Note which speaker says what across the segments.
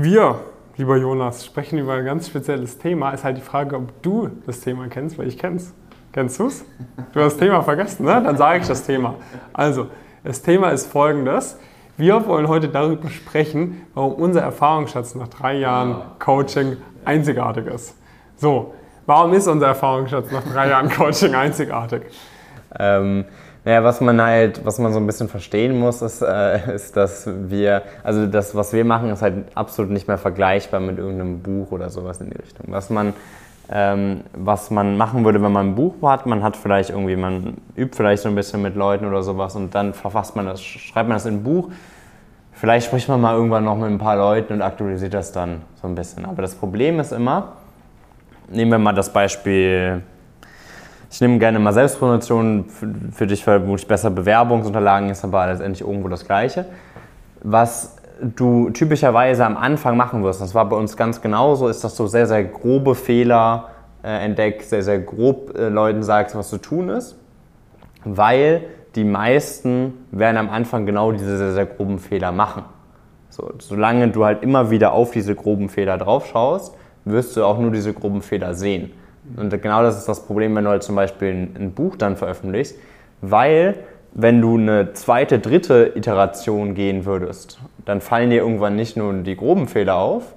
Speaker 1: Wir, lieber Jonas, sprechen über ein ganz spezielles Thema. Ist halt die Frage, ob du das Thema kennst, weil ich kenn's. Kennst du's? Du hast das Thema vergessen, ne? Dann sage ich das Thema. Also, das Thema ist folgendes. Wir wollen heute darüber sprechen, warum unser Erfahrungsschatz nach drei Jahren Coaching einzigartig ist. So, warum ist unser Erfahrungsschatz nach drei Jahren Coaching einzigartig?
Speaker 2: Ähm, naja, was man halt, was man so ein bisschen verstehen muss, ist, äh, ist, dass wir, also das, was wir machen, ist halt absolut nicht mehr vergleichbar mit irgendeinem Buch oder sowas in die Richtung. Was man, ähm, was man machen würde, wenn man ein Buch hat, man hat vielleicht irgendwie, man übt vielleicht so ein bisschen mit Leuten oder sowas und dann verfasst man das, schreibt man das in ein Buch. Vielleicht spricht man mal irgendwann noch mit ein paar Leuten und aktualisiert das dann so ein bisschen. Aber das Problem ist immer, nehmen wir mal das Beispiel ich nehme gerne mal Selbstpromotion, für dich vermutlich besser Bewerbungsunterlagen, ist aber letztendlich irgendwo das Gleiche. Was du typischerweise am Anfang machen wirst, das war bei uns ganz genauso, ist, dass du sehr, sehr grobe Fehler äh, entdeckst, sehr, sehr grob äh, Leuten sagst, was zu tun ist, weil die meisten werden am Anfang genau diese sehr, sehr groben Fehler machen. So, solange du halt immer wieder auf diese groben Fehler drauf schaust, wirst du auch nur diese groben Fehler sehen. Und genau das ist das Problem, wenn du halt zum Beispiel ein, ein Buch dann veröffentlichst, weil wenn du eine zweite, dritte Iteration gehen würdest, dann fallen dir irgendwann nicht nur die groben Fehler auf,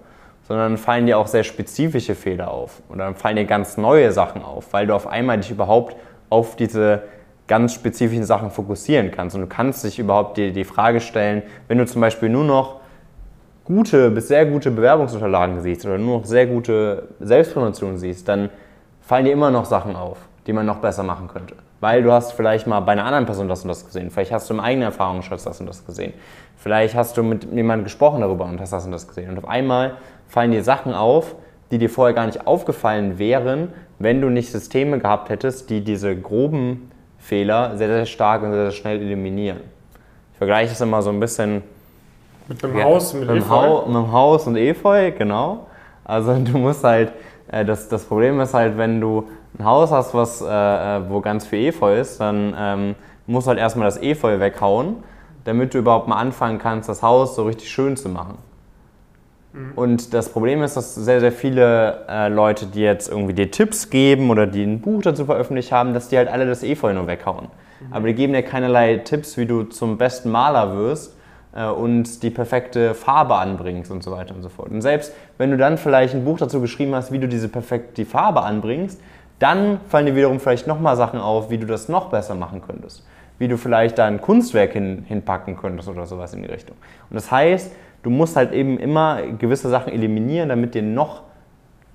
Speaker 2: sondern fallen dir auch sehr spezifische Fehler auf. Und dann fallen dir ganz neue Sachen auf, weil du auf einmal dich überhaupt auf diese ganz spezifischen Sachen fokussieren kannst. Und du kannst dich überhaupt die, die Frage stellen, wenn du zum Beispiel nur noch gute bis sehr gute Bewerbungsunterlagen siehst oder nur noch sehr gute Selbstpromotionen siehst, dann fallen dir immer noch Sachen auf, die man noch besser machen könnte. Weil du hast vielleicht mal bei einer anderen Person das und das gesehen. Vielleicht hast du im eigenen Erfahrungsschatz das und das gesehen. Vielleicht hast du mit jemandem gesprochen darüber und hast das und das gesehen. Und auf einmal fallen dir Sachen auf, die dir vorher gar nicht aufgefallen wären, wenn du nicht Systeme gehabt hättest, die diese groben Fehler sehr, sehr stark und sehr, sehr schnell eliminieren. Ich vergleiche das immer so ein bisschen
Speaker 1: mit dem Haus,
Speaker 2: mit, mit dem Haus und Efeu, genau. Also du musst halt äh, das, das Problem ist halt, wenn du ein Haus hast, was, äh, äh, wo ganz viel Efeu ist, dann ähm, musst du halt erstmal das Efeu weghauen, damit du überhaupt mal anfangen kannst, das Haus so richtig schön zu machen. Mhm. Und das Problem ist, dass sehr, sehr viele äh, Leute, die jetzt irgendwie dir Tipps geben oder die ein Buch dazu veröffentlicht haben, dass die halt alle das Efeu nur weghauen. Mhm. Aber die geben dir keinerlei Tipps, wie du zum besten Maler wirst und die perfekte Farbe anbringst und so weiter und so fort. Und selbst wenn du dann vielleicht ein Buch dazu geschrieben hast, wie du diese perfekt die Farbe anbringst, dann fallen dir wiederum vielleicht nochmal Sachen auf, wie du das noch besser machen könntest. Wie du vielleicht da ein Kunstwerk hin, hinpacken könntest oder sowas in die Richtung. Und das heißt, du musst halt eben immer gewisse Sachen eliminieren, damit dir noch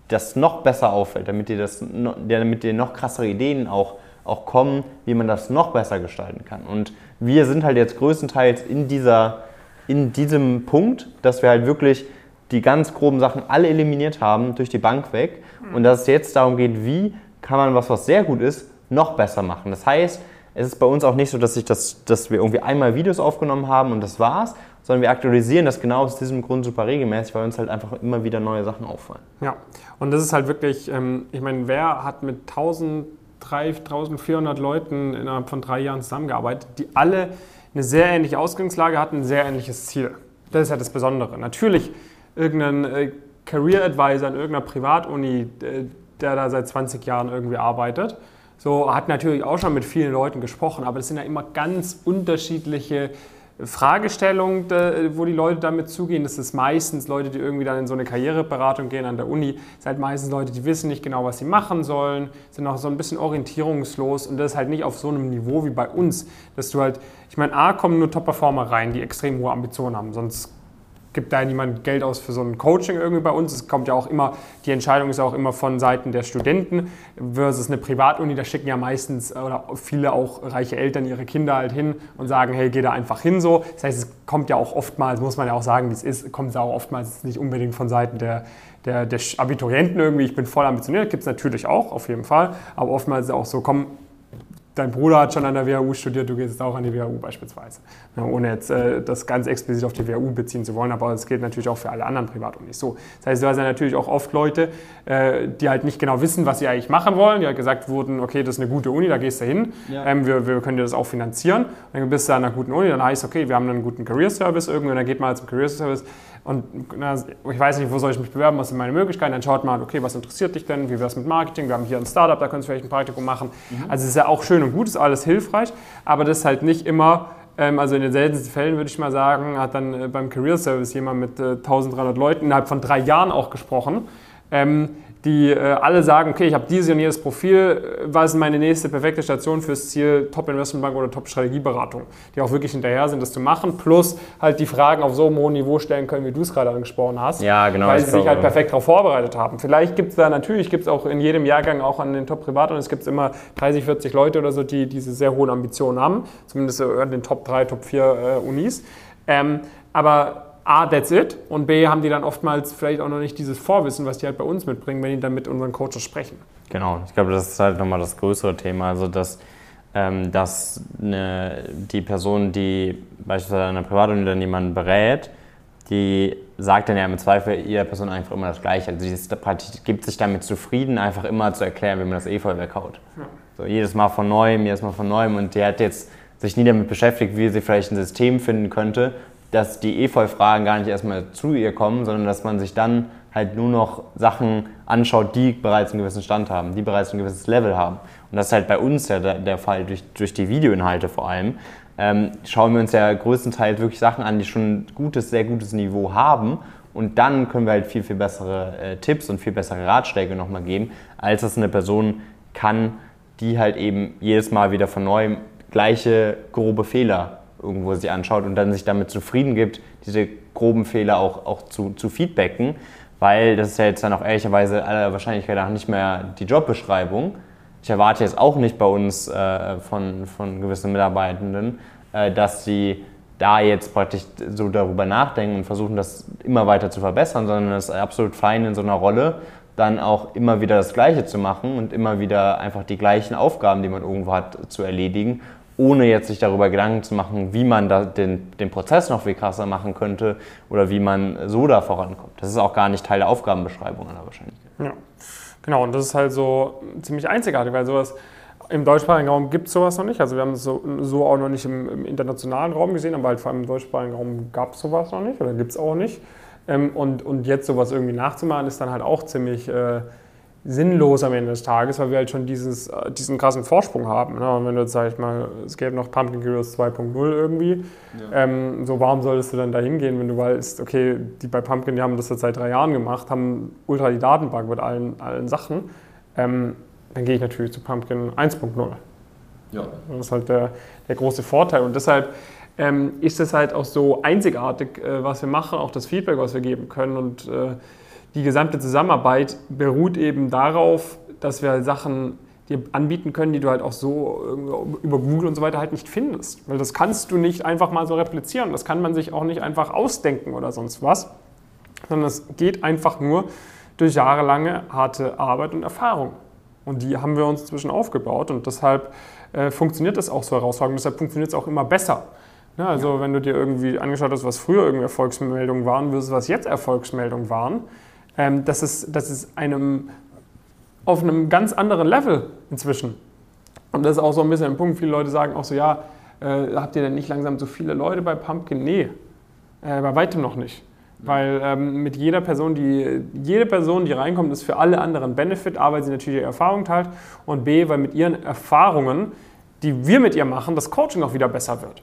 Speaker 2: das noch besser auffällt, damit dir, das, damit dir noch krassere Ideen auch, auch kommen, wie man das noch besser gestalten kann. Und wir sind halt jetzt größtenteils in dieser in diesem Punkt, dass wir halt wirklich die ganz groben Sachen alle eliminiert haben durch die Bank weg und dass es jetzt darum geht, wie kann man was, was sehr gut ist, noch besser machen. Das heißt, es ist bei uns auch nicht so, dass, ich das, dass wir irgendwie einmal Videos aufgenommen haben und das war's, sondern wir aktualisieren das genau aus diesem Grund super regelmäßig, weil uns halt einfach immer wieder neue Sachen auffallen.
Speaker 1: Ja, und das ist halt wirklich, ähm, ich meine, wer hat mit 1300 Leuten innerhalb von drei Jahren zusammengearbeitet, die alle eine sehr ähnliche Ausgangslage hatten, ein sehr ähnliches Ziel. Das ist ja das Besondere. Natürlich irgendein äh, Career Advisor in irgendeiner Privatuni, äh, der da seit 20 Jahren irgendwie arbeitet, so hat natürlich auch schon mit vielen Leuten gesprochen, aber das sind ja immer ganz unterschiedliche Fragestellung, wo die Leute damit zugehen. Das ist meistens Leute, die irgendwie dann in so eine Karriereberatung gehen an der Uni. Das sind halt meistens Leute, die wissen nicht genau, was sie machen sollen, sind auch so ein bisschen orientierungslos und das ist halt nicht auf so einem Niveau wie bei uns, dass du halt, ich meine, A, kommen nur Top-Performer rein, die extrem hohe Ambitionen haben, sonst gibt da niemand Geld aus für so ein Coaching irgendwie bei uns. Es kommt ja auch immer, die Entscheidung ist auch immer von Seiten der Studenten versus eine Privatuni. Da schicken ja meistens oder viele auch reiche Eltern ihre Kinder halt hin und sagen, hey, geh da einfach hin so. Das heißt, es kommt ja auch oftmals, muss man ja auch sagen, wie es ist, kommt es auch oftmals nicht unbedingt von Seiten der, der, der Abiturienten irgendwie. Ich bin voll ambitioniert, gibt es natürlich auch, auf jeden Fall. Aber oftmals ist es auch so, komm, dein Bruder hat schon an der WHU studiert, du gehst jetzt auch an die WHU beispielsweise. Ja, ohne jetzt äh, das ganz explizit auf die WHU beziehen zu wollen, aber es gilt natürlich auch für alle anderen Privatunis so. Das heißt, da sind natürlich auch oft Leute, äh, die halt nicht genau wissen, was sie eigentlich machen wollen, die halt gesagt wurden, okay, das ist eine gute Uni, da gehst du hin, ja. ähm, wir, wir, können dir das auch finanzieren. Und dann bist du an einer guten Uni, dann heißt okay, wir haben einen guten Career Service irgendwie, und dann geht man halt zum Career Service Und na, ich weiß nicht, wo soll ich mich bewerben, was sind meine Möglichkeiten? Dann schaut mal, okay, was interessiert dich denn? Wie wäre es mit Marketing? Wir haben hier ein Startup, da könntest du vielleicht ein Praktikum machen. Mhm. Also es ist ja auch schön und gut, ist alles hilfreich, aber das ist halt nicht immer ähm, also in den seltensten Fällen würde ich mal sagen, hat dann äh, beim Career Service jemand mit 1300 Leuten innerhalb von drei Jahren auch gesprochen. Ähm, die äh, alle sagen, okay, ich habe dieses und jenes Profil, äh, was ist meine nächste perfekte Station fürs Ziel Top Investmentbank oder Top Strategieberatung, die auch wirklich hinterher sind, das zu machen, plus halt die Fragen auf so einem hohen Niveau stellen können, wie du es gerade angesprochen hast,
Speaker 2: ja, genau,
Speaker 1: weil sie sich halt perfekt darauf vorbereitet haben. Vielleicht gibt es da natürlich, gibt es auch in jedem Jahrgang auch an den Top Privat und es gibt immer 30, 40 Leute oder so, die diese sehr hohen Ambitionen haben, zumindest in den Top 3, Top 4 äh, Unis. Ähm, aber A, that's it. Und B, haben die dann oftmals vielleicht auch noch nicht dieses Vorwissen, was die halt bei uns mitbringen, wenn die dann mit unseren Coaches sprechen.
Speaker 2: Genau, ich glaube, das ist halt nochmal das größere Thema. Also, dass, ähm, dass eine, die Person, die beispielsweise eine Privatunternehmen jemanden berät, die sagt dann ja im Zweifel ihrer Person einfach immer das Gleiche. Also, sie gibt sich damit zufrieden, einfach immer zu erklären, wie man das Efeu weghaut. Ja. So, jedes Mal von neuem, jedes Mal von neuem. Und die hat jetzt sich nie damit beschäftigt, wie sie vielleicht ein System finden könnte, dass die Efeu-Fragen gar nicht erstmal zu ihr kommen, sondern dass man sich dann halt nur noch Sachen anschaut, die bereits einen gewissen Stand haben, die bereits ein gewisses Level haben. Und das ist halt bei uns ja der, der Fall, durch, durch die Videoinhalte vor allem. Ähm, schauen wir uns ja größtenteils wirklich Sachen an, die schon ein gutes, sehr gutes Niveau haben. Und dann können wir halt viel, viel bessere äh, Tipps und viel bessere Ratschläge nochmal geben, als es eine Person kann, die halt eben jedes Mal wieder von neuem gleiche grobe Fehler irgendwo sich anschaut und dann sich damit zufrieden gibt, diese groben Fehler auch, auch zu, zu feedbacken, weil das ist ja jetzt dann auch ehrlicherweise aller Wahrscheinlichkeit nach nicht mehr die Jobbeschreibung. Ich erwarte jetzt auch nicht bei uns äh, von, von gewissen Mitarbeitenden, äh, dass sie da jetzt praktisch so darüber nachdenken und versuchen, das immer weiter zu verbessern, sondern es ist absolut fein in so einer Rolle, dann auch immer wieder das Gleiche zu machen und immer wieder einfach die gleichen Aufgaben, die man irgendwo hat, zu erledigen ohne jetzt sich darüber Gedanken zu machen, wie man da den, den Prozess noch viel krasser machen könnte oder wie man so da vorankommt. Das ist auch gar nicht Teil der Aufgabenbeschreibung aller Wahrscheinlichkeit.
Speaker 1: Ja, genau. Und das ist halt so ziemlich einzigartig, weil sowas im deutschsprachigen Raum gibt es sowas noch nicht. Also wir haben es so, so auch noch nicht im, im, internationalen Raum gesehen, aber halt vor allem im deutschsprachigen Raum gab es sowas noch nicht oder gibt es auch nicht. Ähm, und, und jetzt sowas irgendwie nachzumachen, ist dann halt auch ziemlich... Äh, sinnlos am Ende des Tages, weil wir halt schon dieses, äh, diesen krassen Vorsprung haben. Ne? Und wenn du jetzt, sag ich mal, es gäbe noch Pumpkin Heroes 2.0 irgendwie, ja. ähm, so warum solltest du dann da hingehen, wenn du weißt, okay, die bei Pumpkin, die haben das jetzt seit drei Jahren gemacht, haben ultra die Datenbank mit allen, allen Sachen, ähm, dann gehe ich natürlich zu Pumpkin 1.0. Ja. Das ist halt der, der große Vorteil und deshalb ähm, ist es halt auch so einzigartig, äh, was wir machen, auch das Feedback, was wir geben können und äh, die gesamte Zusammenarbeit beruht eben darauf, dass wir Sachen dir anbieten können, die du halt auch so über Google und so weiter halt nicht findest. Weil das kannst du nicht einfach mal so replizieren. Das kann man sich auch nicht einfach ausdenken oder sonst was. Sondern es geht einfach nur durch jahrelange harte Arbeit und Erfahrung. Und die haben wir uns inzwischen aufgebaut und deshalb äh, funktioniert das auch so herausragend. Deshalb funktioniert es auch immer besser. Ja, also ja. wenn du dir irgendwie angeschaut hast, was früher irgendwie Erfolgsmeldungen waren versus was jetzt Erfolgsmeldungen waren, ähm, das, ist, das ist einem, auf einem ganz anderen Level inzwischen. Und das ist auch so ein bisschen ein Punkt, viele Leute sagen auch so, ja, äh, habt ihr denn nicht langsam so viele Leute bei Pumpkin? Nee, äh, bei weitem noch nicht. Weil ähm, mit jeder Person, die, jede Person, die reinkommt, ist für alle anderen Benefit, A, weil sie natürlich ihre Erfahrung teilt und B, weil mit ihren Erfahrungen, die wir mit ihr machen, das Coaching auch wieder besser wird.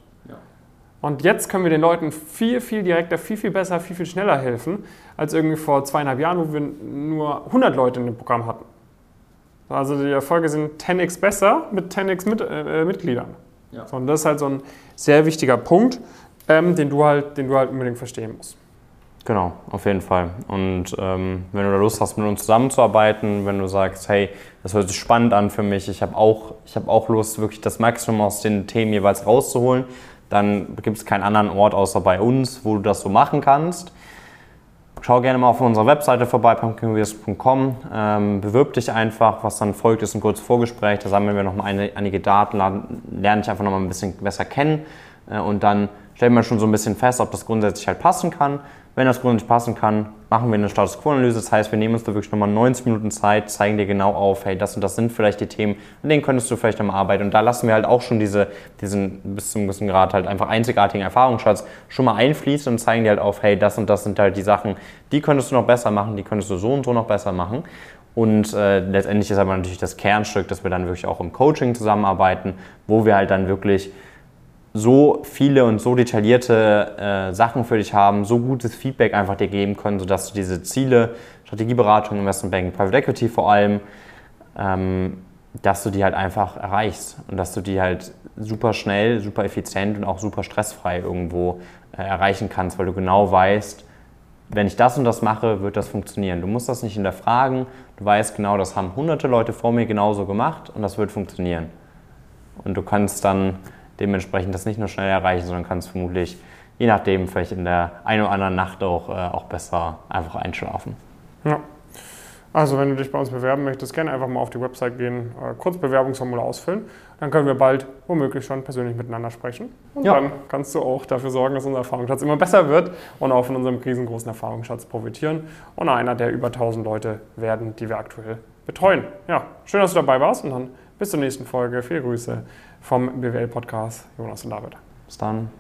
Speaker 1: Und jetzt können wir den Leuten viel, viel direkter, viel, viel besser, viel, viel schneller helfen, als irgendwie vor zweieinhalb Jahren, wo wir nur 100 Leute in dem Programm hatten. Also die Erfolge sind 10x besser mit 10x mit, äh, Mitgliedern. Ja. So, und das ist halt so ein sehr wichtiger Punkt, ähm, den, du halt, den du halt unbedingt verstehen musst.
Speaker 2: Genau, auf jeden Fall. Und ähm, wenn du da Lust hast, mit uns zusammenzuarbeiten, wenn du sagst, hey, das hört sich spannend an für mich, ich habe auch, hab auch Lust, wirklich das Maximum aus den Themen jeweils rauszuholen, dann gibt es keinen anderen Ort außer bei uns, wo du das so machen kannst. Schau gerne mal auf unserer Webseite vorbei, pumpkinwheels.com. Ähm, bewirb dich einfach. Was dann folgt, ist ein kurzes Vorgespräch. Da sammeln wir nochmal eine, einige Daten, lernen dich einfach nochmal ein bisschen besser kennen. Äh, und dann stellen wir schon so ein bisschen fest, ob das grundsätzlich halt passen kann. Wenn das grundsätzlich passen kann, machen wir eine Status Quo-Analyse. Das heißt, wir nehmen uns da wirklich nochmal 90 Minuten Zeit, zeigen dir genau auf, hey, das und das sind vielleicht die Themen, an denen könntest du vielleicht nochmal arbeiten. Und da lassen wir halt auch schon diese, diesen bis zu einem gewissen Grad halt einfach einzigartigen Erfahrungsschatz schon mal einfließen und zeigen dir halt auf, hey, das und das sind halt die Sachen, die könntest du noch besser machen, die könntest du so und so noch besser machen. Und äh, letztendlich ist aber natürlich das Kernstück, dass wir dann wirklich auch im Coaching zusammenarbeiten, wo wir halt dann wirklich so viele und so detaillierte äh, Sachen für dich haben, so gutes Feedback einfach dir geben können, sodass du diese Ziele, Strategieberatung, Investmentbanking, Private Equity vor allem, ähm, dass du die halt einfach erreichst und dass du die halt super schnell, super effizient und auch super stressfrei irgendwo äh, erreichen kannst, weil du genau weißt, wenn ich das und das mache, wird das funktionieren. Du musst das nicht hinterfragen, du weißt genau, das haben hunderte Leute vor mir genauso gemacht und das wird funktionieren. Und du kannst dann dementsprechend das nicht nur schnell erreichen, sondern kannst vermutlich, je nachdem, vielleicht in der einen oder anderen Nacht auch, äh, auch besser einfach einschlafen.
Speaker 1: Ja. Also wenn du dich bei uns bewerben möchtest, gerne einfach mal auf die Website gehen, äh, kurz Bewerbungsformular ausfüllen. Dann können wir bald womöglich schon persönlich miteinander sprechen. Und ja. dann kannst du auch dafür sorgen, dass unser Erfahrungsschatz immer besser wird und auch von unserem riesengroßen Erfahrungsschatz profitieren und einer der über 1000 Leute werden, die wir aktuell betreuen. Ja, schön, dass du dabei warst und dann bis zur nächsten Folge. Viele Grüße vom BWL-Podcast Jonas und David.
Speaker 2: Bis dann.